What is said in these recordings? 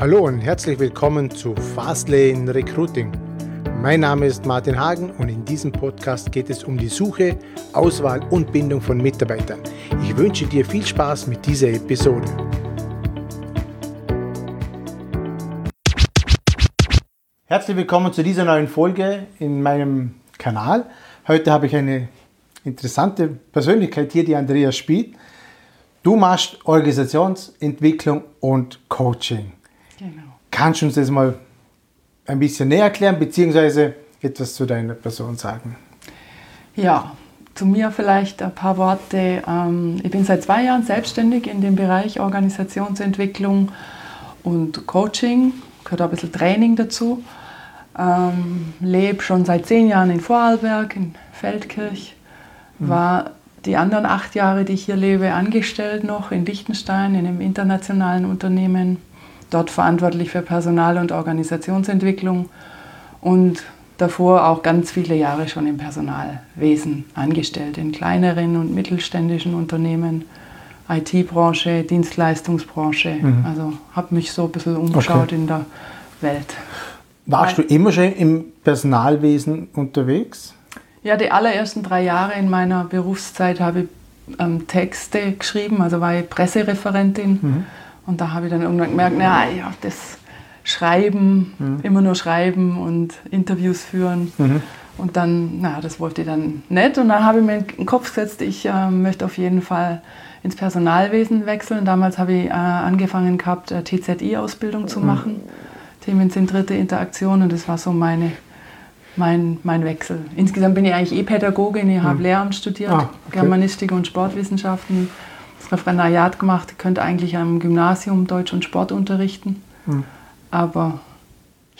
Hallo und herzlich willkommen zu Fastlane Recruiting. Mein Name ist Martin Hagen und in diesem Podcast geht es um die Suche, Auswahl und Bindung von Mitarbeitern. Ich wünsche dir viel Spaß mit dieser Episode. Herzlich willkommen zu dieser neuen Folge in meinem Kanal. Heute habe ich eine interessante Persönlichkeit hier, die Andrea Spied. Du machst Organisationsentwicklung und Coaching. Kannst du uns das mal ein bisschen näher erklären, beziehungsweise etwas zu deiner Person sagen? Ja, zu mir vielleicht ein paar Worte. Ähm, ich bin seit zwei Jahren selbstständig in dem Bereich Organisationsentwicklung und Coaching, gehört auch ein bisschen Training dazu. Ähm, lebe schon seit zehn Jahren in Vorarlberg, in Feldkirch. Mhm. War die anderen acht Jahre, die ich hier lebe, angestellt noch in Liechtenstein, in einem internationalen Unternehmen dort verantwortlich für Personal- und Organisationsentwicklung und davor auch ganz viele Jahre schon im Personalwesen angestellt, in kleineren und mittelständischen Unternehmen, IT-Branche, Dienstleistungsbranche. Mhm. Also habe mich so ein bisschen umgeschaut okay. in der Welt. Warst Weil, du immer schon im Personalwesen unterwegs? Ja, die allerersten drei Jahre in meiner Berufszeit habe ich ähm, Texte geschrieben, also war ich Pressereferentin. Mhm und da habe ich dann irgendwann gemerkt, na ja, das Schreiben, mhm. immer nur schreiben und Interviews führen. Mhm. Und dann, na, das wollte ich dann nicht. Und dann habe ich mir in den Kopf gesetzt, ich äh, möchte auf jeden Fall ins Personalwesen wechseln. Damals habe ich äh, angefangen gehabt, äh, TZI-Ausbildung zu mhm. machen. Mhm. Themenzentrierte Interaktion und das war so meine, mein, mein Wechsel. Insgesamt bin ich eigentlich E-Pädagogin, ich habe mhm. Lehramt studiert, ah, okay. Germanistik und Sportwissenschaften Referendariat gemacht, ich könnte eigentlich am Gymnasium Deutsch und Sport unterrichten. Hm. Aber.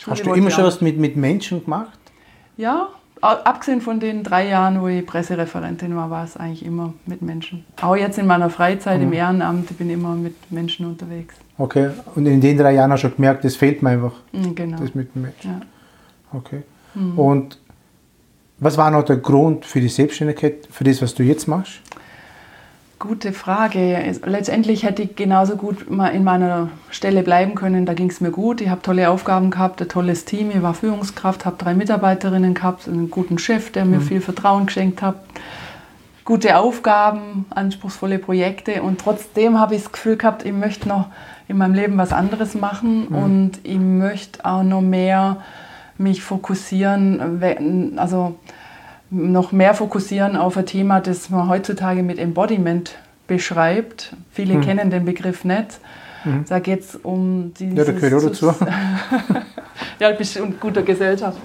Hast du immer schon was mit, mit Menschen gemacht? Ja, abgesehen von den drei Jahren, wo ich Pressereferentin war, war es eigentlich immer mit Menschen. Auch jetzt in meiner Freizeit mhm. im Ehrenamt, ich bin immer mit Menschen unterwegs. Okay, und in den drei Jahren hast du schon gemerkt, das fehlt mir einfach. Mhm, genau. Das mit den Menschen. Ja. Okay. Mhm. Und was war noch der Grund für die Selbstständigkeit, für das, was du jetzt machst? Gute Frage. Letztendlich hätte ich genauso gut mal in meiner Stelle bleiben können. Da ging es mir gut. Ich habe tolle Aufgaben gehabt, ein tolles Team. Ich war Führungskraft, habe drei Mitarbeiterinnen gehabt, einen guten Chef, der mir mhm. viel Vertrauen geschenkt hat. Gute Aufgaben, anspruchsvolle Projekte. Und trotzdem habe ich das Gefühl gehabt, ich möchte noch in meinem Leben was anderes machen mhm. und ich möchte auch noch mehr mich fokussieren. Also noch mehr fokussieren auf ein Thema, das man heutzutage mit Embodiment beschreibt. Viele hm. kennen den Begriff nicht. Mhm. Da geht es um dieses... Ja, da gehört auch dazu. ja, du bist in guter Gesellschaft.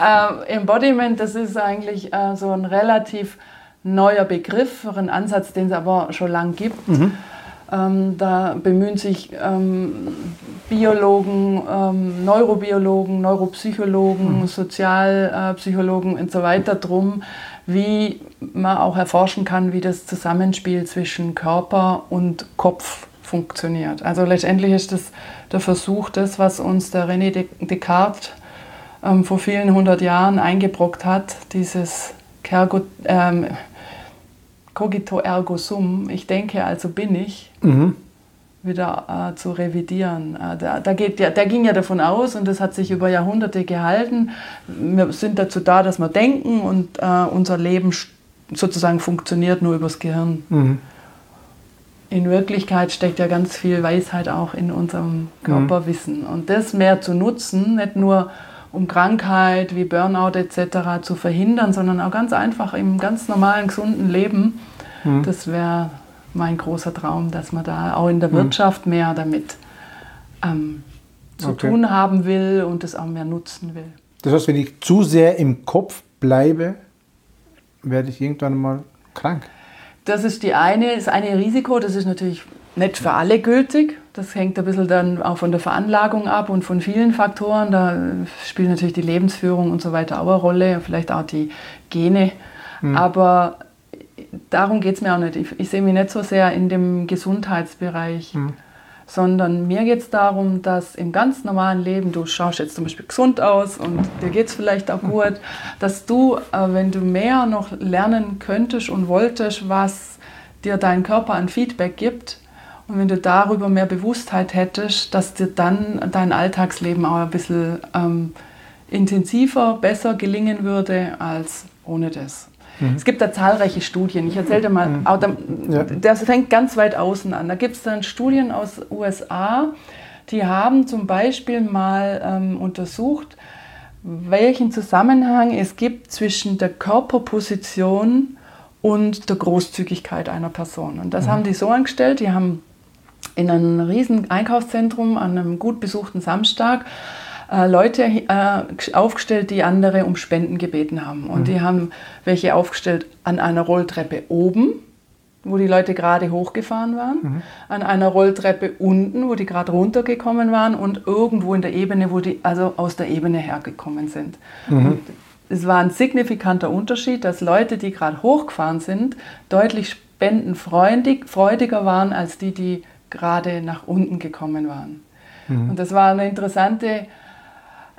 äh, Embodiment, das ist eigentlich äh, so ein relativ neuer Begriff, ein Ansatz, den es aber schon lange gibt. Mhm. Ähm, da bemühen sich ähm, Biologen, ähm, Neurobiologen, Neuropsychologen, mhm. Sozialpsychologen und so weiter drum, wie man auch erforschen kann, wie das Zusammenspiel zwischen Körper und Kopf funktioniert. Also letztendlich ist das der Versuch, das, was uns der René Descartes ähm, vor vielen hundert Jahren eingebrockt hat, dieses Kergo, ähm, cogito ergo sum, ich denke, also bin ich, mhm. Wieder äh, zu revidieren. Äh, da, da, geht, der, der ging ja davon aus, und das hat sich über Jahrhunderte gehalten, wir sind dazu da, dass wir denken und äh, unser Leben sozusagen funktioniert nur übers Gehirn. Mhm. In Wirklichkeit steckt ja ganz viel Weisheit auch in unserem Körperwissen. Mhm. Und das mehr zu nutzen, nicht nur um Krankheit wie Burnout etc. zu verhindern, sondern auch ganz einfach im ganz normalen, gesunden Leben. Mhm. Das wäre mein großer Traum, dass man da auch in der mhm. Wirtschaft mehr damit ähm, zu okay. tun haben will und das auch mehr nutzen will. Das heißt, wenn ich zu sehr im Kopf bleibe, werde ich irgendwann mal krank. Das ist die eine, das eine Risiko, das ist natürlich nicht für alle gültig. Das hängt ein bisschen dann auch von der Veranlagung ab und von vielen Faktoren. Da spielt natürlich die Lebensführung und so weiter auch eine Rolle, vielleicht auch die Gene. Mhm. Aber darum geht es mir auch nicht. Ich, ich, sehe mich nicht so sehr in dem Gesundheitsbereich, mhm. sondern mir geht es darum, dass im ganz normalen Leben, du schaust jetzt zum Beispiel gesund aus und dir geht es vielleicht auch gut, dass du, äh, wenn du mehr noch lernen könntest und wolltest, was dir dein Körper an Feedback gibt, Und wenn du darüber mehr Bewusstheit hättest, dass dir dann dein Alltagsleben auch ein bisschen ähm, intensiver, besser gelingen würde als ohne das. Mhm. Es gibt da zahlreiche Studien. Ich erzähle dir mal, mhm. das fängt ganz weit außen an. Da gibt es dann Studien aus USA, die haben zum Beispiel mal ähm, untersucht, welchen Zusammenhang es gibt zwischen der Körperposition und der Großzügigkeit einer Person. Und das mhm. haben die so angestellt, die haben in einem riesen Einkaufszentrum an einem gut besuchten Samstag äh, Leute äh, aufgestellt, die andere um Spenden gebeten haben. Und mhm. die haben welche aufgestellt an einer Rolltreppe oben, wo die Leute gerade hochgefahren waren, mhm. an einer Rolltreppe unten, wo die gerade runtergekommen waren und irgendwo in der Ebene, wo die also aus der Ebene hergekommen sind. Mhm. es war ein signifikanter Unterschied, dass Leute, die gerade hochgefahren sind, deutlich spendenfreudiger waren als die, die gerade nach unten gekommen waren. Mhm. Und das war eine interessante,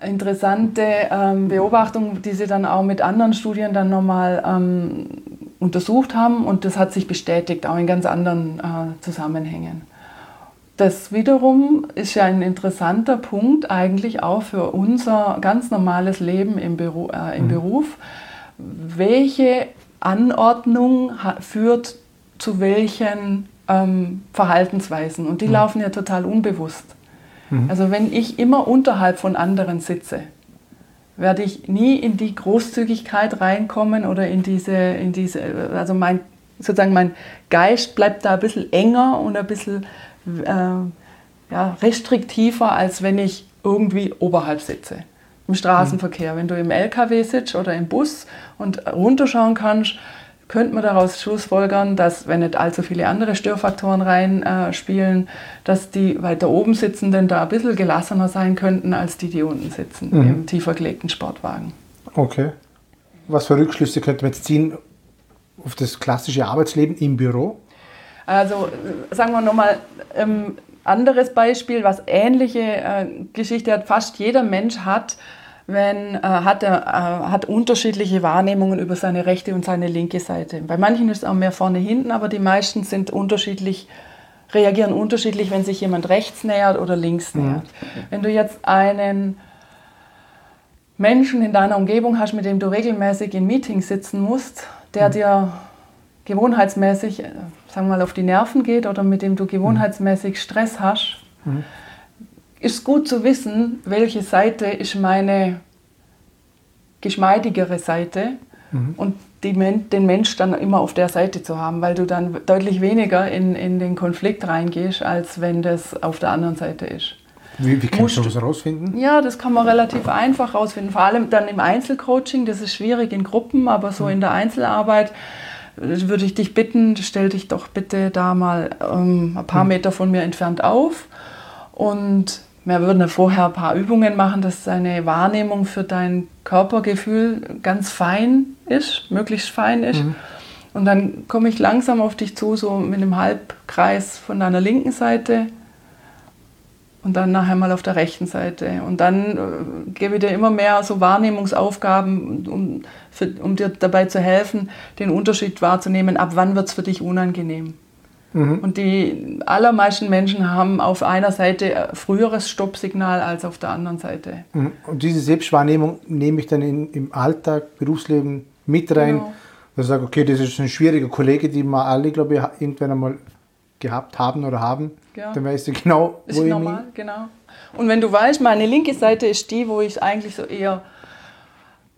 interessante ähm, Beobachtung, die sie dann auch mit anderen Studien dann nochmal ähm, untersucht haben und das hat sich bestätigt, auch in ganz anderen äh, Zusammenhängen. Das wiederum ist ja ein interessanter Punkt eigentlich auch für unser ganz normales Leben im, Beru äh, im mhm. Beruf. Welche Anordnung führt zu welchen ähm, Verhaltensweisen und die mhm. laufen ja total unbewusst. Mhm. Also wenn ich immer unterhalb von anderen sitze, werde ich nie in die Großzügigkeit reinkommen oder in diese, in diese also mein, sozusagen mein Geist bleibt da ein bisschen enger und ein bisschen äh, ja, restriktiver, als wenn ich irgendwie oberhalb sitze. Im Straßenverkehr, mhm. wenn du im LKW sitzt oder im Bus und runterschauen kannst, könnte man daraus schlussfolgern, dass, wenn nicht allzu viele andere Störfaktoren reinspielen, äh, dass die weiter oben sitzenden da ein bisschen gelassener sein könnten, als die, die unten sitzen, mhm. im tiefer gelegten Sportwagen. Okay. Was für Rückschlüsse könnte man jetzt ziehen auf das klassische Arbeitsleben im Büro? Also sagen wir nochmal, ähm, anderes Beispiel, was ähnliche äh, Geschichte hat, fast jeder Mensch hat wenn, äh, hat er äh, hat unterschiedliche Wahrnehmungen über seine rechte und seine linke Seite. Bei manchen ist es auch mehr vorne hinten, aber die meisten sind unterschiedlich, reagieren unterschiedlich, wenn sich jemand rechts nähert oder links mhm. nähert. Wenn du jetzt einen Menschen in deiner Umgebung hast, mit dem du regelmäßig in Meetings sitzen musst, der mhm. dir gewohnheitsmäßig, äh, sagen wir mal, auf die Nerven geht oder mit dem du gewohnheitsmäßig Stress hast, mhm ist gut zu wissen, welche Seite ist meine geschmeidigere Seite mhm. und die, den Mensch dann immer auf der Seite zu haben, weil du dann deutlich weniger in, in den Konflikt reingehst, als wenn das auf der anderen Seite ist. Wie, wie kannst du das herausfinden? Ja, das kann man relativ einfach herausfinden. Vor allem dann im Einzelcoaching, das ist schwierig in Gruppen, aber so mhm. in der Einzelarbeit würde ich dich bitten, stell dich doch bitte da mal ähm, ein paar mhm. Meter von mir entfernt auf und wir würden vorher ein paar Übungen machen, dass deine Wahrnehmung für dein Körpergefühl ganz fein ist, möglichst fein ist. Mhm. Und dann komme ich langsam auf dich zu, so mit einem Halbkreis von deiner linken Seite und dann nachher mal auf der rechten Seite. Und dann äh, gebe ich dir immer mehr so Wahrnehmungsaufgaben, um, für, um dir dabei zu helfen, den Unterschied wahrzunehmen, ab wann wird es für dich unangenehm. Mhm. Und die allermeisten Menschen haben auf einer Seite früheres Stoppsignal als auf der anderen Seite. Mhm. Und diese Selbstwahrnehmung nehme ich dann in, im Alltag, Berufsleben mit rein. Genau. Dass ich sage, okay, das ist ein schwieriger Kollege, den wir alle, glaube ich, irgendwann einmal gehabt haben oder haben. Ja. Dann weißt du genau, wo ist ich normal, genau. Und wenn du weißt, meine linke Seite ist die, wo ich eigentlich so eher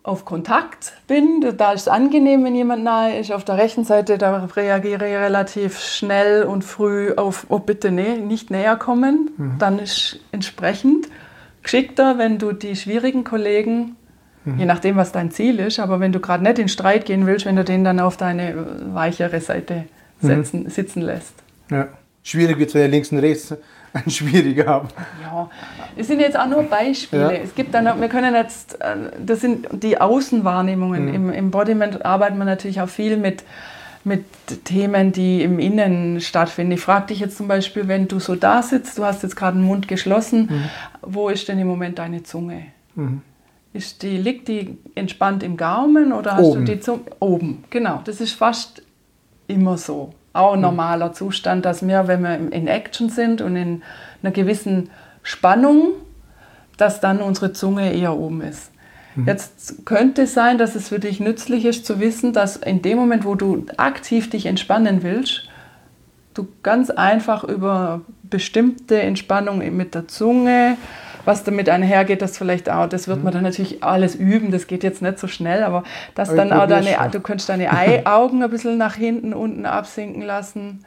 auf Kontakt bin, da ist es angenehm, wenn jemand nahe ist. Auf der rechten Seite, da reagiere ich relativ schnell und früh auf, oh bitte nee, nicht näher kommen. Mhm. Dann ist entsprechend geschickter, wenn du die schwierigen Kollegen, mhm. je nachdem, was dein Ziel ist, aber wenn du gerade nicht in Streit gehen willst, wenn du den dann auf deine weichere Seite mhm. setzen, mhm. sitzen lässt. Ja. Schwierig wird es, wenn er links und rechts ein schwieriger haben. Ja, es sind jetzt auch nur Beispiele. Ja. Es gibt dann, wir können jetzt, äh, das sind die Außenwahrnehmungen. Mhm. Im Embodiment arbeiten wir natürlich auch viel mit, mit Themen, die im Innen stattfinden. Ich frage dich jetzt zum Beispiel, wenn du so da sitzt, du hast jetzt gerade den Mund geschlossen, mhm. wo ist denn im Moment deine Zunge? Mhm. Ist die, liegt die entspannt im Gaumen oder hast oben. du die Zunge oben? Genau, das ist fast immer so. Auch ein normaler Zustand, dass wir, wenn wir in Action sind und in einer gewissen Spannung, dass dann unsere Zunge eher oben ist. Mhm. Jetzt könnte es sein, dass es für dich nützlich ist zu wissen, dass in dem Moment, wo du aktiv dich entspannen willst, du ganz einfach über bestimmte Entspannung mit der Zunge, was damit einhergeht, das vielleicht auch, das wird man dann natürlich alles üben, das geht jetzt nicht so schnell, aber dass aber dann auch deine, du könntest deine Augen ein bisschen nach hinten, unten absinken lassen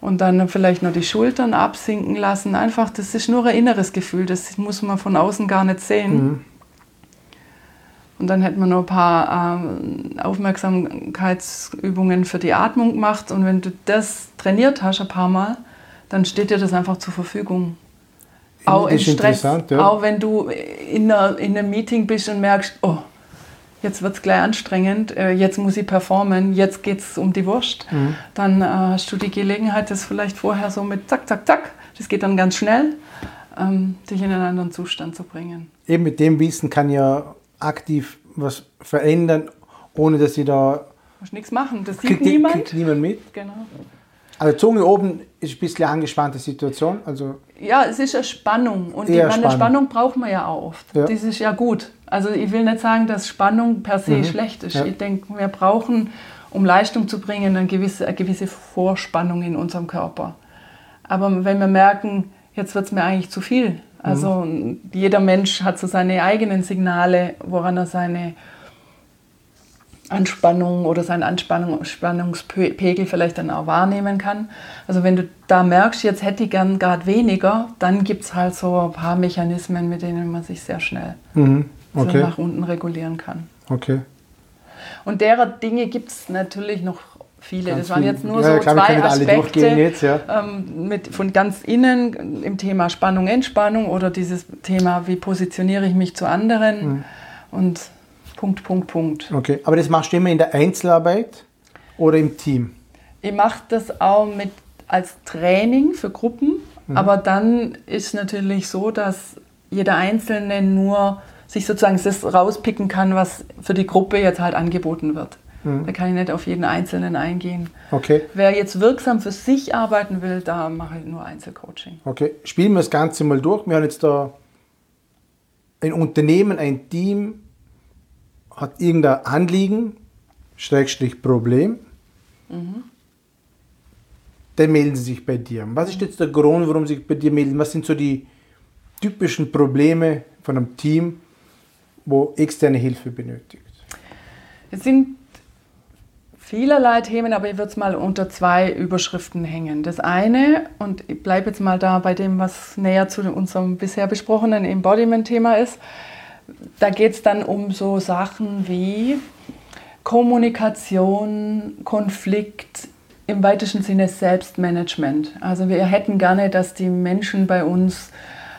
und dann vielleicht noch die Schultern absinken lassen. Einfach, das ist nur ein inneres Gefühl, das muss man von außen gar nicht sehen. Mhm. Und dann hätten wir noch ein paar ähm, Aufmerksamkeitsübungen für die Atmung gemacht. Und wenn du das trainiert hast ein paar Mal, dann steht dir das einfach zur Verfügung. Auch in Stress, ja. auch wenn du in, einer, in einem Meeting bist und merkst, oh, jetzt wird es gleich anstrengend, äh, jetzt muss ich performen, jetzt geht es um die Wurst, mhm. dann äh, hast du die Gelegenheit, das vielleicht vorher so mit zack, zack, zack, das geht dann ganz schnell, ähm, dich in einen anderen Zustand zu bringen. Eben mit dem Wissen kann ja aktiv was verändern, ohne dass sie da. Muss nichts machen, das sieht kriegt, niemand. Kriegt niemand mit. Genau. Also Zunge oben ist ein bisschen eine angespannte Situation. Also ja, es ist eine Spannung und die, Spannung. Spannung braucht man ja auch oft. Ja. Das ist ja gut. Also ich will nicht sagen, dass Spannung per se mhm. schlecht ist. Ja. Ich denke, wir brauchen, um Leistung zu bringen, eine gewisse, eine gewisse Vorspannung in unserem Körper. Aber wenn wir merken, jetzt wird es mir eigentlich zu viel, also mhm. jeder Mensch hat so seine eigenen Signale, woran er seine Anspannung oder seinen Anspannungspegel vielleicht dann auch wahrnehmen kann. Also wenn du da merkst, jetzt hätte ich gern gerade weniger, dann gibt es halt so ein paar Mechanismen, mit denen man sich sehr schnell mhm. okay. so nach unten regulieren kann. Okay. Und derer Dinge gibt es natürlich noch viele. Ganz das waren jetzt nur ja, so klar, zwei Aspekte jetzt, ja. ähm, mit, von ganz innen im Thema Spannung, Entspannung oder dieses Thema, wie positioniere ich mich zu anderen mhm. und Punkt, Punkt, Punkt. Okay, aber das machst du immer in der Einzelarbeit oder im Team? Ich mache das auch mit als Training für Gruppen, mhm. aber dann ist natürlich so, dass jeder Einzelne nur sich sozusagen das rauspicken kann, was für die Gruppe jetzt halt angeboten wird. Mhm. Da kann ich nicht auf jeden Einzelnen eingehen. Okay. Wer jetzt wirksam für sich arbeiten will, da mache ich nur Einzelcoaching. Okay, spielen wir das Ganze mal durch. Wir haben jetzt da ein Unternehmen, ein Team, hat irgendein Anliegen, Schrägstrich Problem. Mhm. Dann melden sie sich bei dir. Was ist jetzt der Grund, warum sie sich bei dir melden? Was sind so die typischen Probleme von einem Team, wo externe Hilfe benötigt? Es sind vielerlei Themen, aber ich würde es mal unter zwei Überschriften hängen. Das eine, und ich bleibe jetzt mal da bei dem, was näher zu unserem bisher besprochenen Embodiment-Thema ist, da geht es dann um so Sachen wie Kommunikation, Konflikt, im weitesten Sinne Selbstmanagement. Also wir hätten gerne, dass die Menschen bei uns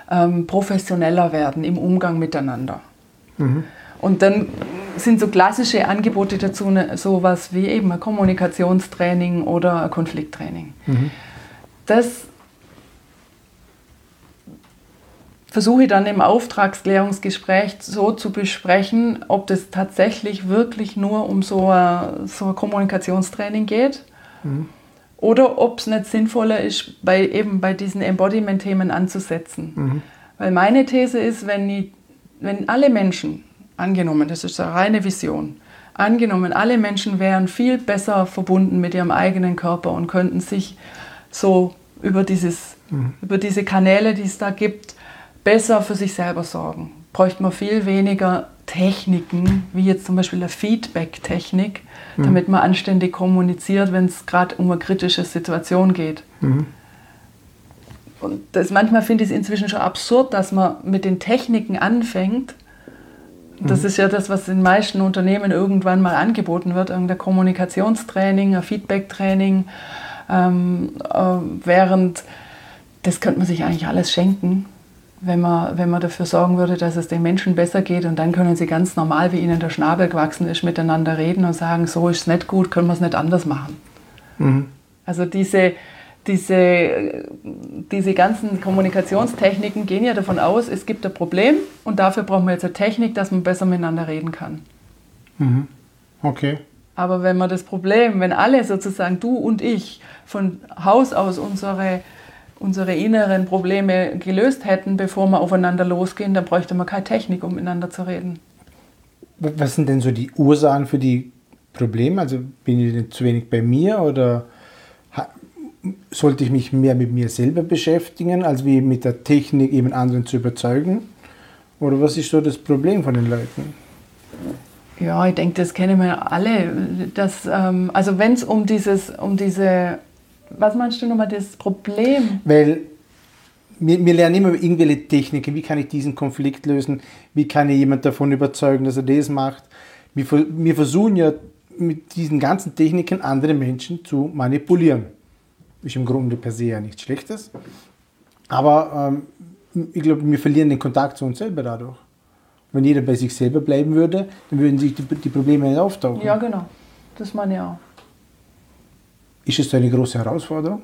ähm, professioneller werden im Umgang miteinander. Mhm. Und dann sind so klassische Angebote dazu ne, sowas wie eben ein Kommunikationstraining oder ein Konflikttraining. Mhm. Das versuche ich dann im Auftragsklärungsgespräch so zu besprechen, ob das tatsächlich wirklich nur um so ein, so ein Kommunikationstraining geht mhm. oder ob es nicht sinnvoller ist, bei, eben bei diesen Embodiment-Themen anzusetzen. Mhm. Weil meine These ist, wenn, ich, wenn alle Menschen Angenommen, das ist eine reine Vision. Angenommen, alle Menschen wären viel besser verbunden mit ihrem eigenen Körper und könnten sich so über, dieses, mhm. über diese Kanäle, die es da gibt, besser für sich selber sorgen. Bräuchte man viel weniger Techniken, wie jetzt zum Beispiel eine Feedback-Technik, mhm. damit man anständig kommuniziert, wenn es gerade um eine kritische Situation geht. Mhm. Und das, manchmal finde ich es inzwischen schon absurd, dass man mit den Techniken anfängt das mhm. ist ja das, was in den meisten Unternehmen irgendwann mal angeboten wird, irgendein Kommunikationstraining, ein Feedbacktraining, ähm, äh, während das könnte man sich eigentlich alles schenken, wenn man, wenn man dafür sorgen würde, dass es den Menschen besser geht und dann können sie ganz normal, wie ihnen der Schnabel gewachsen ist, miteinander reden und sagen, so ist es nicht gut, können wir es nicht anders machen. Mhm. Also diese, diese, diese ganzen Kommunikationstechniken gehen ja davon aus, es gibt ein Problem und dafür brauchen wir jetzt eine Technik, dass man besser miteinander reden kann. Mhm. Okay. Aber wenn wir das Problem, wenn alle sozusagen, du und ich, von Haus aus unsere, unsere inneren Probleme gelöst hätten, bevor wir aufeinander losgehen, dann bräuchte man keine Technik, um miteinander zu reden. Was sind denn so die Ursachen für die Probleme? Also bin ich denn zu wenig bei mir oder sollte ich mich mehr mit mir selber beschäftigen, als wie mit der Technik jemand anderen zu überzeugen? Oder was ist so das Problem von den Leuten? Ja, ich denke, das kennen wir alle. Dass, ähm, also wenn es um dieses, um diese, was meinst du nochmal, das Problem? Weil wir, wir lernen immer irgendwelche Techniken, wie kann ich diesen Konflikt lösen, wie kann ich jemand davon überzeugen, dass er das macht. Wir, wir versuchen ja mit diesen ganzen Techniken andere Menschen zu manipulieren. Ist im Grunde per se ja nichts Schlechtes. Aber ähm, ich glaube, wir verlieren den Kontakt zu uns selber dadurch. Wenn jeder bei sich selber bleiben würde, dann würden sich die, die Probleme nicht auftauchen. Ja, genau. Das meine ich auch. Ist es eine große Herausforderung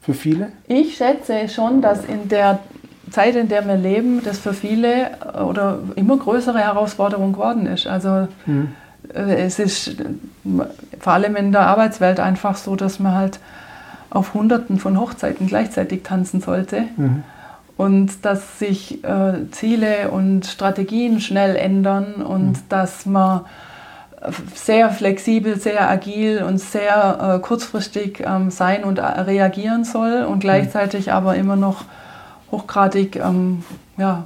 für viele? Ich schätze schon, dass in der Zeit, in der wir leben, das für viele oder immer größere Herausforderung geworden ist. Also mhm. es ist vor allem in der Arbeitswelt einfach so, dass man halt auf Hunderten von Hochzeiten gleichzeitig tanzen sollte. Mhm und dass sich äh, Ziele und Strategien schnell ändern und mhm. dass man sehr flexibel, sehr agil und sehr äh, kurzfristig ähm, sein und reagieren soll und mhm. gleichzeitig mhm. aber immer noch hochgradig ähm, ja,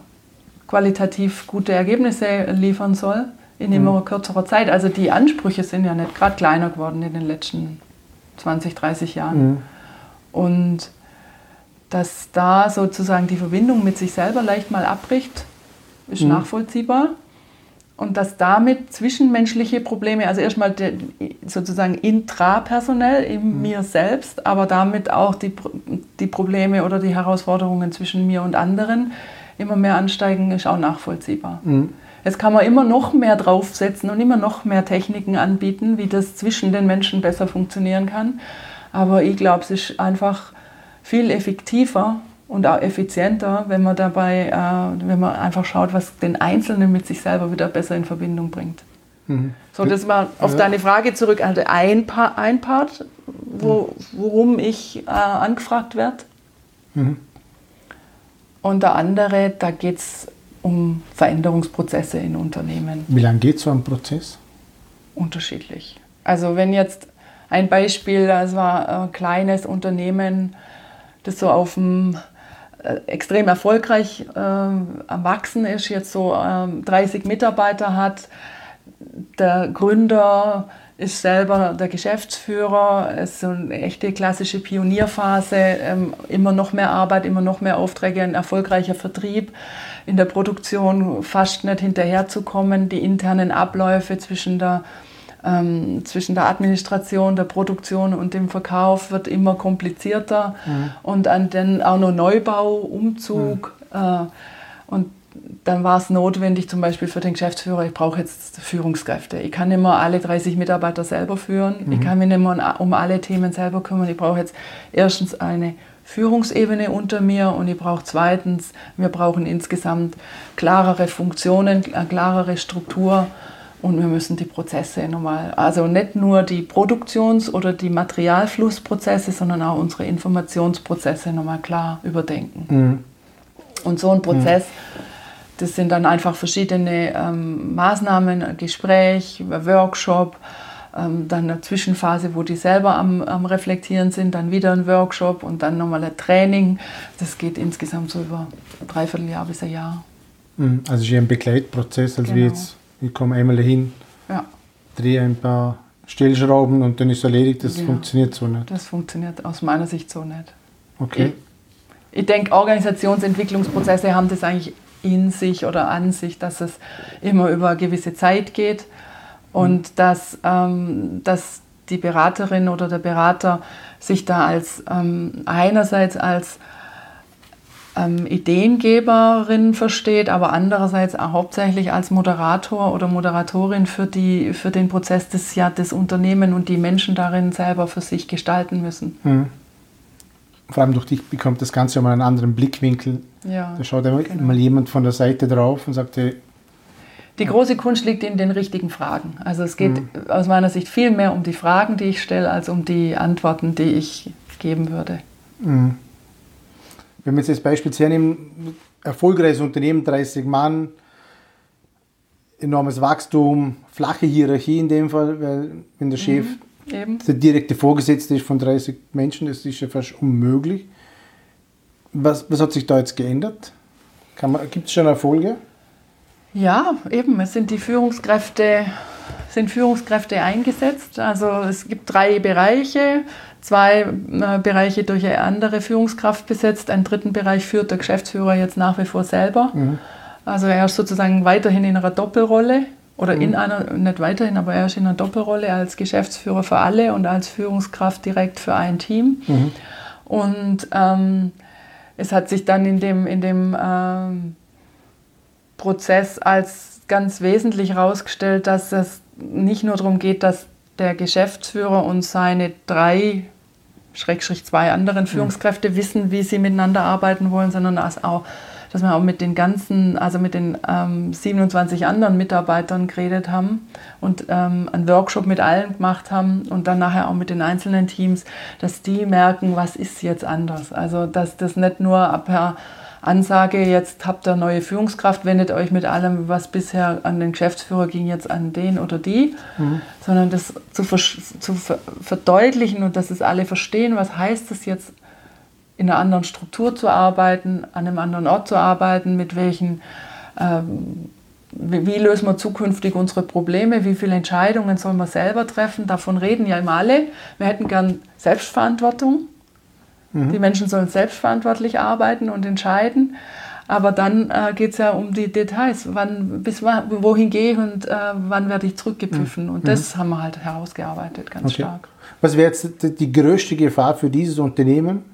qualitativ gute Ergebnisse liefern soll in mhm. immer kürzerer Zeit. Also die Ansprüche sind ja nicht gerade kleiner geworden in den letzten 20, 30 Jahren. Mhm. Und dass da sozusagen die Verbindung mit sich selber leicht mal abbricht, ist mhm. nachvollziehbar. Und dass damit zwischenmenschliche Probleme, also erstmal sozusagen intrapersonell in mhm. mir selbst, aber damit auch die, die Probleme oder die Herausforderungen zwischen mir und anderen immer mehr ansteigen, ist auch nachvollziehbar. Mhm. Jetzt kann man immer noch mehr draufsetzen und immer noch mehr Techniken anbieten, wie das zwischen den Menschen besser funktionieren kann. Aber ich glaube, es ist einfach viel effektiver und auch effizienter, wenn man dabei, äh, wenn man einfach schaut, was den Einzelnen mit sich selber wieder besser in Verbindung bringt. Mhm. So, das war auf ja. deine Frage zurück, also ein, pa ein Part, wo, worum ich äh, angefragt werde. Mhm. Und der andere, da geht es um Veränderungsprozesse in Unternehmen. Wie lange geht so ein Prozess? Unterschiedlich. Also wenn jetzt ein Beispiel, das war ein kleines Unternehmen, das so auf dem äh, extrem erfolgreich äh, am Wachsen ist, jetzt so äh, 30 Mitarbeiter hat. Der Gründer ist selber der Geschäftsführer, es ist so eine echte klassische Pionierphase, ähm, immer noch mehr Arbeit, immer noch mehr Aufträge, ein erfolgreicher Vertrieb, in der Produktion fast nicht hinterherzukommen, die internen Abläufe zwischen der ähm, zwischen der Administration, der Produktion und dem Verkauf wird immer komplizierter mhm. und an den auch noch Neubau, Umzug mhm. äh, und dann war es notwendig, zum Beispiel für den Geschäftsführer, ich brauche jetzt Führungskräfte. Ich kann nicht mehr alle 30 Mitarbeiter selber führen. Mhm. Ich kann mich nicht mehr um alle Themen selber kümmern. Ich brauche jetzt erstens eine Führungsebene unter mir und ich brauche zweitens, wir brauchen insgesamt klarere Funktionen, eine klarere Struktur und wir müssen die Prozesse nochmal, also nicht nur die Produktions- oder die Materialflussprozesse, sondern auch unsere Informationsprozesse nochmal klar überdenken. Mhm. Und so ein Prozess, mhm. das sind dann einfach verschiedene ähm, Maßnahmen, ein Gespräch, ein Workshop, ähm, dann eine Zwischenphase, wo die selber am, am, Reflektieren sind, dann wieder ein Workshop und dann nochmal ein Training. Das geht insgesamt so über ein Dreivierteljahr bis ein Jahr. Mhm. Also ist ein Begleitprozess, als genau. wie jetzt ich komme einmal hin, ja. drehe ein paar Stellschrauben und dann ist es erledigt. Das genau. funktioniert so nicht. Das funktioniert aus meiner Sicht so nicht. Okay. Ich, ich denke, Organisationsentwicklungsprozesse haben das eigentlich in sich oder an sich, dass es immer über eine gewisse Zeit geht und mhm. dass, ähm, dass die Beraterin oder der Berater sich da als ähm, einerseits als ähm, Ideengeberin versteht, aber andererseits auch hauptsächlich als Moderator oder Moderatorin für, die, für den Prozess, das ja das Unternehmen und die Menschen darin selber für sich gestalten müssen. Mhm. Vor allem durch dich bekommt das Ganze mal einen anderen Blickwinkel. Ja, da schaut einmal, genau. mal jemand von der Seite drauf und sagt, hey, Die große Kunst liegt in den richtigen Fragen. Also es geht mhm. aus meiner Sicht viel mehr um die Fragen, die ich stelle, als um die Antworten, die ich geben würde. Mhm. Wenn wir jetzt das Beispiel hernehmen, erfolgreiches Unternehmen, 30 Mann, enormes Wachstum, flache Hierarchie in dem Fall, weil wenn der Chef mhm, der direkte Vorgesetzte ist von 30 Menschen, das ist ja fast unmöglich. Was, was hat sich da jetzt geändert? Gibt es schon Erfolge? Ja, eben, es sind die Führungskräfte, sind Führungskräfte eingesetzt. Also es gibt drei Bereiche, zwei äh, Bereiche durch eine andere Führungskraft besetzt, einen dritten Bereich führt der Geschäftsführer jetzt nach wie vor selber. Mhm. Also er ist sozusagen weiterhin in einer Doppelrolle oder mhm. in einer, nicht weiterhin, aber er ist in einer Doppelrolle als Geschäftsführer für alle und als Führungskraft direkt für ein Team. Mhm. Und ähm, es hat sich dann in dem, in dem ähm, Prozess als ganz wesentlich herausgestellt, dass es nicht nur darum geht, dass der Geschäftsführer und seine drei, Schrägstrich zwei anderen Führungskräfte mhm. wissen, wie sie miteinander arbeiten wollen, sondern dass auch dass wir auch mit den ganzen, also mit den ähm, 27 anderen Mitarbeitern geredet haben und ähm, einen Workshop mit allen gemacht haben und dann nachher auch mit den einzelnen Teams, dass die merken, was ist jetzt anders. Also dass das nicht nur per Ansage, jetzt habt ihr neue Führungskraft, wendet euch mit allem, was bisher an den Geschäftsführer ging, jetzt an den oder die, mhm. sondern das zu, zu verdeutlichen und dass es alle verstehen, was heißt das jetzt in einer anderen Struktur zu arbeiten, an einem anderen Ort zu arbeiten, mit welchen, ähm, wie, wie, lösen wir zukünftig unsere Probleme, wie viele Entscheidungen sollen wir selber treffen, davon reden ja immer alle. Wir hätten gern Selbstverantwortung. Mhm. Die Menschen sollen selbstverantwortlich arbeiten und entscheiden. Aber dann äh, geht es ja um die Details. Wann, bis wohin gehe ich und äh, wann werde ich zurückgepfiffen? Mhm. Und das mhm. haben wir halt herausgearbeitet, ganz okay. stark. Was wäre jetzt die größte Gefahr für dieses Unternehmen,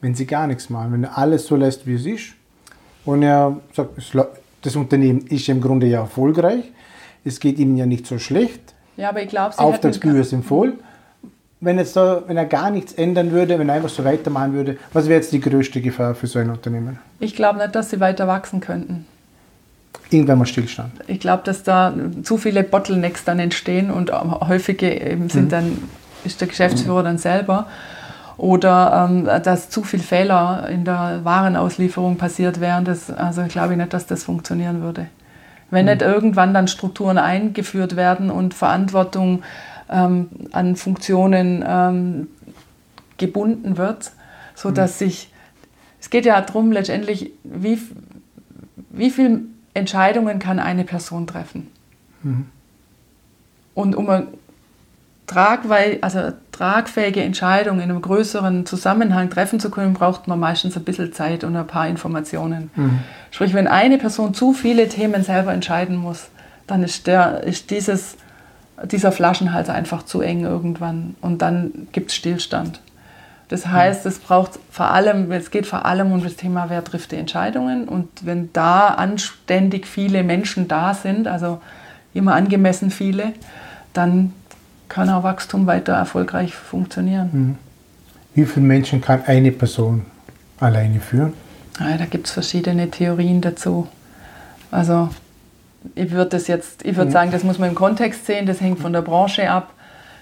wenn sie gar nichts machen, wenn er alles so lässt, wie es ist und er sagt, das Unternehmen ist im Grunde ja erfolgreich, es geht ihm ja nicht so schlecht, ja, aber ich glaube, Auftragsbücher sind voll. Wenn, jetzt da, wenn er gar nichts ändern würde, wenn er einfach so weitermachen würde, was wäre jetzt die größte Gefahr für so ein Unternehmen? Ich glaube nicht, dass sie weiter wachsen könnten. Irgendwann mal Stillstand. Ich glaube, dass da zu viele Bottlenecks dann entstehen und häufige eben sind mhm. dann, ist der Geschäftsführer dann selber oder ähm, dass zu viele Fehler in der Warenauslieferung passiert wären. Das, also glaube ich nicht, dass das funktionieren würde. Wenn mhm. nicht irgendwann dann Strukturen eingeführt werden und Verantwortung ähm, an Funktionen ähm, gebunden wird, sodass mhm. sich, es geht ja darum letztendlich, wie, wie viele Entscheidungen kann eine Person treffen. Mhm. Und um tragwei also tragfähige Entscheidungen in einem größeren Zusammenhang treffen zu können, braucht man meistens ein bisschen Zeit und ein paar Informationen. Mhm. Sprich, wenn eine Person zu viele Themen selber entscheiden muss, dann ist, der, ist dieses, dieser Flaschenhals einfach zu eng irgendwann und dann gibt es Stillstand. Das heißt, es braucht vor allem, es geht vor allem um das Thema, wer trifft die Entscheidungen und wenn da anständig viele Menschen da sind, also immer angemessen viele, dann kann auch Wachstum weiter erfolgreich funktionieren. Mhm. Wie viele Menschen kann eine Person alleine führen? Ja, da gibt es verschiedene Theorien dazu. Also ich würde das jetzt, ich würde mhm. sagen, das muss man im Kontext sehen, das hängt von der Branche ab,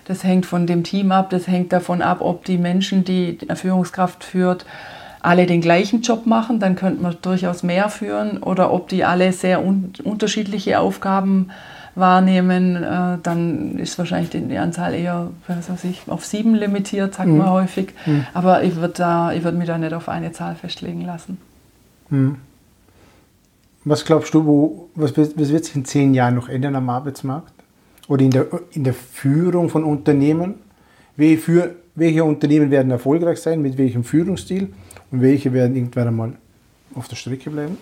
das hängt von dem Team ab, das hängt davon ab, ob die Menschen, die eine Führungskraft führt, alle den gleichen Job machen, dann könnte man durchaus mehr führen, oder ob die alle sehr un unterschiedliche Aufgaben wahrnehmen, äh, dann ist wahrscheinlich die Anzahl eher was weiß ich, auf sieben limitiert, sagt mhm. man häufig. Mhm. Aber ich würde würd mich da nicht auf eine Zahl festlegen lassen. Mhm. Was glaubst du, wo, was, was wird sich in zehn Jahren noch ändern am Arbeitsmarkt? Oder in der, in der Führung von Unternehmen? Welche, für, welche Unternehmen werden erfolgreich sein, mit welchem Führungsstil und welche werden irgendwann einmal auf der Strecke bleiben?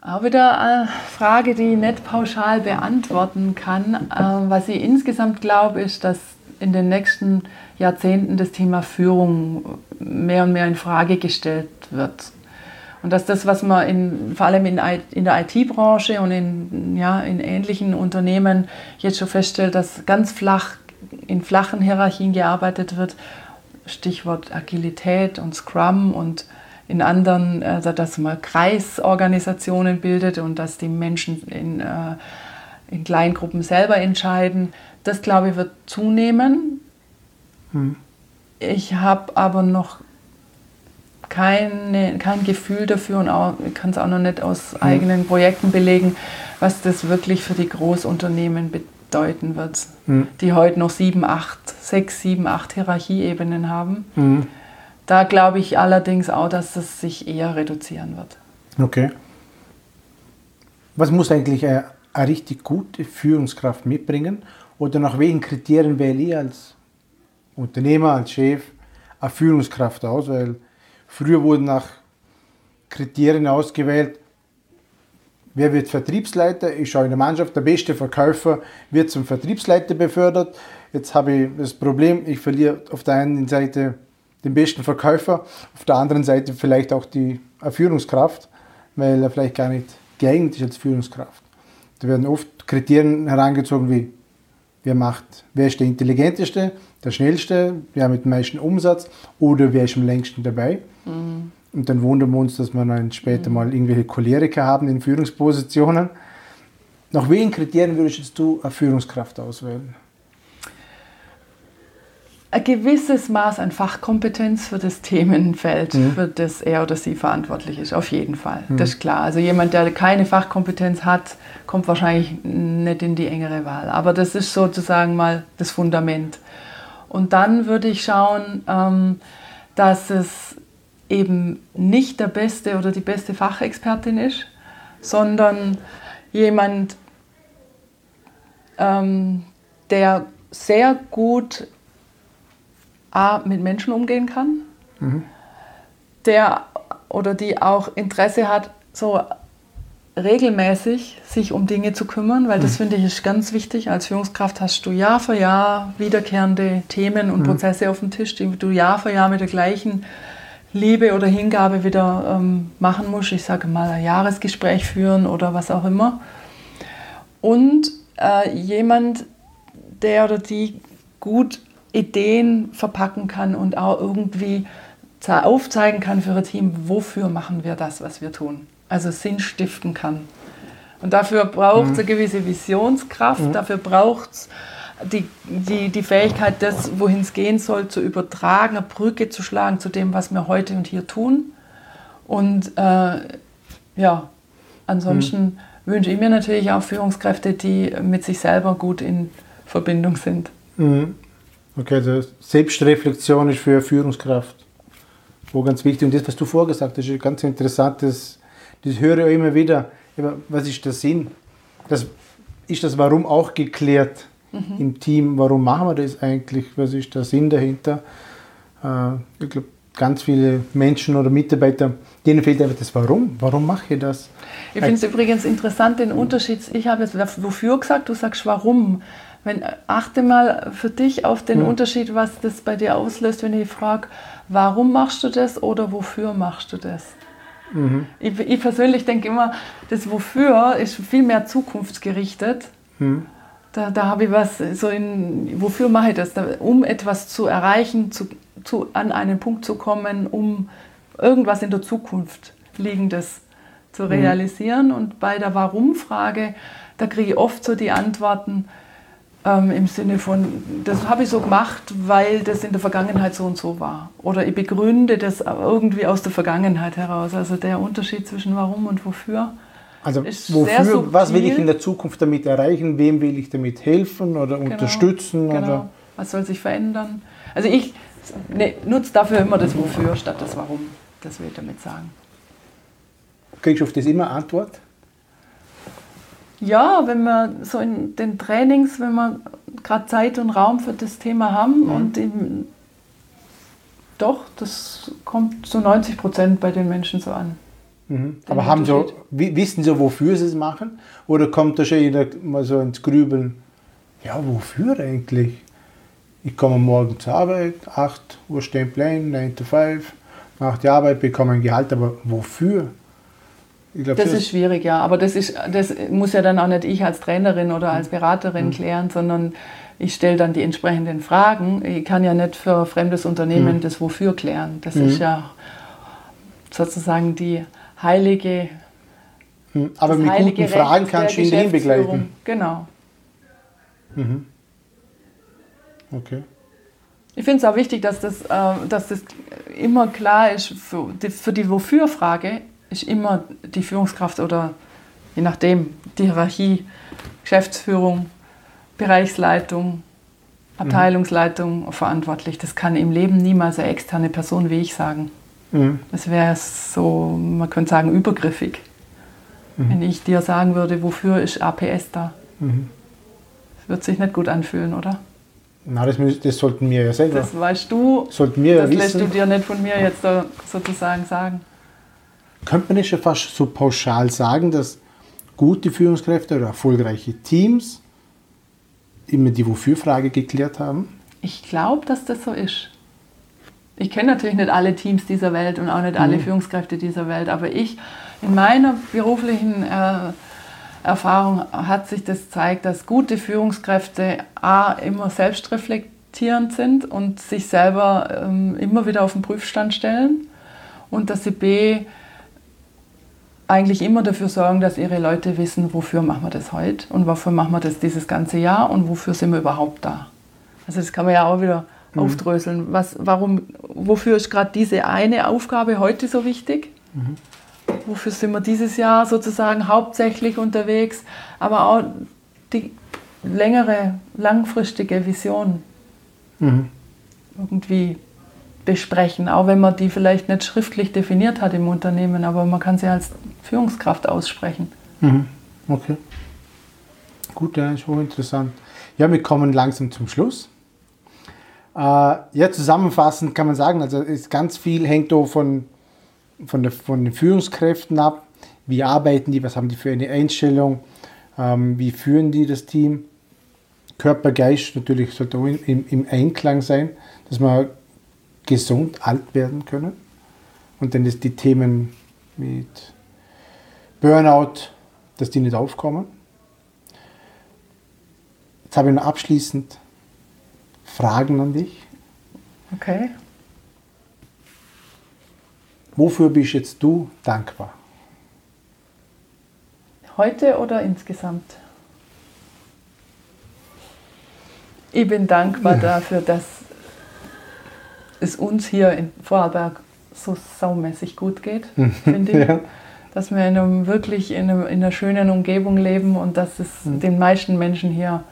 Auch wieder eine Frage, die ich nicht pauschal beantworten kann. Ähm, was ich insgesamt glaube, ist, dass in den nächsten Jahrzehnten das Thema Führung mehr und mehr in Frage gestellt wird. Und dass das, was man in, vor allem in, in der IT-Branche und in, ja, in ähnlichen Unternehmen jetzt schon feststellt, dass ganz flach, in flachen Hierarchien gearbeitet wird, Stichwort Agilität und Scrum und in anderen, also dass man Kreisorganisationen bildet und dass die Menschen in, äh, in Kleingruppen selber entscheiden. Das, glaube ich, wird zunehmen. Hm. Ich habe aber noch keine, kein Gefühl dafür und auch, ich kann es auch noch nicht aus hm. eigenen Projekten belegen, was das wirklich für die Großunternehmen bedeuten wird, hm. die heute noch sieben, acht, sechs, sieben, acht Hierarchieebenen haben. Hm. Da glaube ich allerdings auch, dass es sich eher reduzieren wird. Okay. Was muss eigentlich eine, eine richtig gute Führungskraft mitbringen? Oder nach welchen Kriterien wähle ich als Unternehmer, als Chef eine Führungskraft aus? Weil früher wurden nach Kriterien ausgewählt, wer wird Vertriebsleiter? Ich schaue in der Mannschaft, der beste Verkäufer wird zum Vertriebsleiter befördert. Jetzt habe ich das Problem, ich verliere auf der einen Seite den besten Verkäufer, auf der anderen Seite vielleicht auch die Führungskraft, weil er vielleicht gar nicht geeignet ist als Führungskraft. Da werden oft Kriterien herangezogen wie wer macht, wer ist der intelligenteste, der schnellste, wer mit dem meisten Umsatz oder wer ist am längsten dabei. Mhm. Und dann wundern wir uns, dass wir dann später mhm. mal irgendwelche Choleriker haben in Führungspositionen. Nach welchen Kriterien würdest du eine Führungskraft auswählen? Ein gewisses Maß an Fachkompetenz für das Themenfeld, mhm. für das er oder sie verantwortlich ist, auf jeden Fall. Mhm. Das ist klar. Also jemand, der keine Fachkompetenz hat, kommt wahrscheinlich nicht in die engere Wahl. Aber das ist sozusagen mal das Fundament. Und dann würde ich schauen, ähm, dass es eben nicht der beste oder die beste Fachexpertin ist, sondern jemand, ähm, der sehr gut A, mit Menschen umgehen kann, mhm. der oder die auch Interesse hat, so regelmäßig sich um Dinge zu kümmern, weil das mhm. finde ich ist ganz wichtig. Als Führungskraft hast du Jahr für Jahr wiederkehrende Themen und mhm. Prozesse auf dem Tisch, die du Jahr für Jahr mit der gleichen Liebe oder Hingabe wieder ähm, machen musst. Ich sage mal ein Jahresgespräch führen oder was auch immer. Und äh, jemand, der oder die gut Ideen verpacken kann und auch irgendwie aufzeigen kann für ein Team, wofür machen wir das, was wir tun. Also Sinn stiften kann. Und dafür braucht es mhm. eine gewisse Visionskraft, mhm. dafür braucht es die, die, die Fähigkeit, das, wohin es gehen soll, zu übertragen, eine Brücke zu schlagen zu dem, was wir heute und hier tun. Und äh, ja, ansonsten mhm. wünsche ich mir natürlich auch Führungskräfte, die mit sich selber gut in Verbindung sind. Mhm. Okay, also Selbstreflexion ist für Führungskraft wo ganz wichtig. Und das, was du vorgesagt hast, ist ganz interessant. Das, das höre ich immer wieder. Was ist der Sinn? Das, ist das Warum auch geklärt mhm. im Team? Warum machen wir das eigentlich? Was ist der Sinn dahinter? Äh, ich glaube, ganz viele Menschen oder Mitarbeiter, denen fehlt einfach das Warum. Warum mache ich das? Ich finde es übrigens interessant, den Unterschied. Ich habe jetzt wofür gesagt, du sagst Warum. Wenn, achte mal für dich auf den mhm. Unterschied, was das bei dir auslöst, wenn ich frage, warum machst du das oder wofür machst du das? Mhm. Ich, ich, persönlich denke immer, das Wofür ist viel mehr zukunftsgerichtet. Mhm. Da, da habe ich was, so in, wofür mache ich das? Da, um etwas zu erreichen, zu, zu, an einen Punkt zu kommen, um irgendwas in der Zukunft Liegendes zu mhm. realisieren. Und bei der Warum-Frage, da kriege ich oft so die Antworten, ähm, Im Sinne von, das habe ich so gemacht, weil das in der Vergangenheit so und so war. Oder ich begründe das irgendwie aus der Vergangenheit heraus. Also der Unterschied zwischen warum und wofür. Also wofür, was will ich in der Zukunft damit erreichen, wem will ich damit helfen oder genau, unterstützen? Genau. Oder? Was soll sich verändern? Also ich ne, nutze dafür immer das Wofür statt das Warum. Das will ich damit sagen. Kriegst du auf das immer Antwort? Ja, wenn wir so in den Trainings, wenn wir gerade Zeit und Raum für das Thema haben mhm. und eben, doch, das kommt zu 90 Prozent bei den Menschen so an. Mhm. Aber haben so, wissen Sie, wofür Sie es machen? Oder kommt da schon jeder mal so ins Grübeln? Ja, wofür eigentlich? Ich komme morgen zur Arbeit, 8 Uhr Stempeln, 9 to 5, mache die Arbeit, bekomme ein Gehalt, aber wofür? Glaub, das ist schwierig, ja. Aber das, ist, das muss ja dann auch nicht ich als Trainerin oder als Beraterin mhm. klären, sondern ich stelle dann die entsprechenden Fragen. Ich kann ja nicht für fremdes Unternehmen mhm. das Wofür klären. Das mhm. ist ja sozusagen die heilige. Hm, aber mit heilige guten Fragen Recht kannst du ihn dahin begleiten. Genau. Okay. Ich finde es auch wichtig, dass das, äh, dass das immer klar ist, für die, für die Wofür-Frage ist immer die Führungskraft oder je nachdem die Hierarchie, Geschäftsführung, Bereichsleitung, Abteilungsleitung verantwortlich. Das kann im Leben niemals eine externe Person wie ich sagen. Mhm. Das wäre so, man könnte sagen, übergriffig. Wenn ich dir sagen würde, wofür ist APS da? Mhm. Das wird sich nicht gut anfühlen, oder? Na, das, das sollten wir ja selber. Das weißt du, sollten wir ja das lässt du wissen. dir nicht von mir jetzt so, sozusagen sagen. Könnte man nicht schon fast so pauschal sagen, dass gute Führungskräfte oder erfolgreiche Teams immer die Wofür-Frage geklärt haben? Ich glaube, dass das so ist. Ich kenne natürlich nicht alle Teams dieser Welt und auch nicht alle Führungskräfte dieser Welt, aber ich, in meiner beruflichen äh, Erfahrung hat sich das gezeigt, dass gute Führungskräfte A, immer selbstreflektierend sind und sich selber ähm, immer wieder auf den Prüfstand stellen und dass sie B, eigentlich immer dafür sorgen, dass ihre Leute wissen, wofür machen wir das heute und wofür machen wir das dieses ganze Jahr und wofür sind wir überhaupt da. Also das kann man ja auch wieder aufdröseln. Was, warum, wofür ist gerade diese eine Aufgabe heute so wichtig? Wofür sind wir dieses Jahr sozusagen hauptsächlich unterwegs? Aber auch die längere, langfristige Vision Mhm. irgendwie besprechen, auch wenn man die vielleicht nicht schriftlich definiert hat im Unternehmen, aber man kann sie als Führungskraft aussprechen. Mhm. Okay. Gut, ja, ist hochinteressant. Ja, wir kommen langsam zum Schluss. Äh, ja, zusammenfassend kann man sagen, also ist ganz viel hängt da von, von, der, von den Führungskräften ab. Wie arbeiten die, was haben die für eine Einstellung, ähm, wie führen die das Team. Körper, Geist natürlich sollte auch im, im Einklang sein, dass wir gesund alt werden können. Und dann ist die Themen mit Burnout, dass die nicht aufkommen. Jetzt habe ich noch abschließend Fragen an dich. Okay. Wofür bist jetzt du dankbar? Heute oder insgesamt? Ich bin dankbar dafür, dass es uns hier in Vorarlberg so saumäßig gut geht, finde ich. Ja. Dass wir in einem, wirklich in, einem, in einer schönen Umgebung leben und dass es den meisten Menschen hier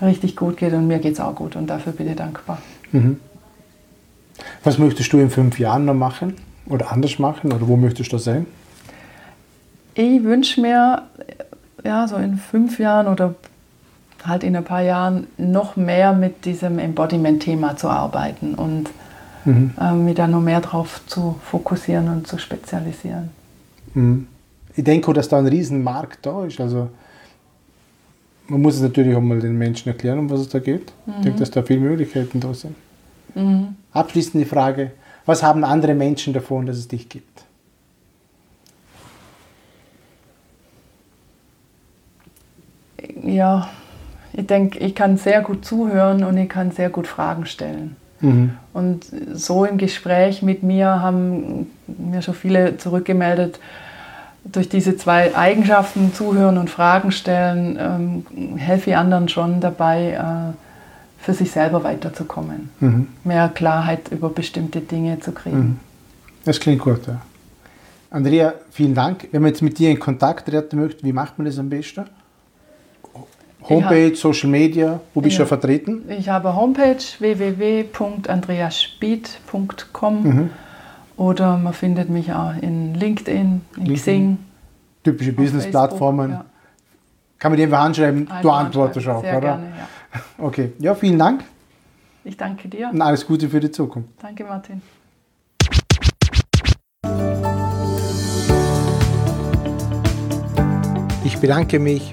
richtig gut geht und mir geht es auch gut und dafür bin ich dankbar. Was möchtest du in fünf Jahren noch machen oder anders machen oder wo möchtest du sein? Ich wünsche mir, ja, so in fünf Jahren oder halt in ein paar Jahren noch mehr mit diesem Embodiment-Thema zu arbeiten und ähm, mich da noch mehr drauf zu fokussieren und zu spezialisieren. Ich denke auch, dass da ein riesen Markt da ist. Also man muss es natürlich auch mal den Menschen erklären, um was es da geht. Ich denke, dass da viele Möglichkeiten da sind. Abschließend die Frage, was haben andere Menschen davon, dass es dich gibt? Ja, ich denke, ich kann sehr gut zuhören und ich kann sehr gut Fragen stellen. Und so im Gespräch mit mir haben mir schon viele zurückgemeldet, durch diese zwei Eigenschaften, zuhören und Fragen stellen, ähm, helfe ich anderen schon dabei, äh, für sich selber weiterzukommen. Mehr Klarheit über bestimmte Dinge zu kriegen. Das klingt gut, ja. Andrea, vielen Dank. Wenn man jetzt mit dir in Kontakt treten möchte, wie macht man das am besten? Homepage, Social Media, wo bist du Ja. vertreten? Ich habe Homepage www.andreaspied.com oder man findet mich auch in LinkedIn, in Xing. Typische Business-Plattformen. Facebook, Kann man dir einfach anschreiben, ja. du antwortest auch, oder? Gerne, ja. Okay, ja, vielen Dank Ich danke dir. und alles Gute für die Zukunft. Danke, Martin. Ich bedanke mich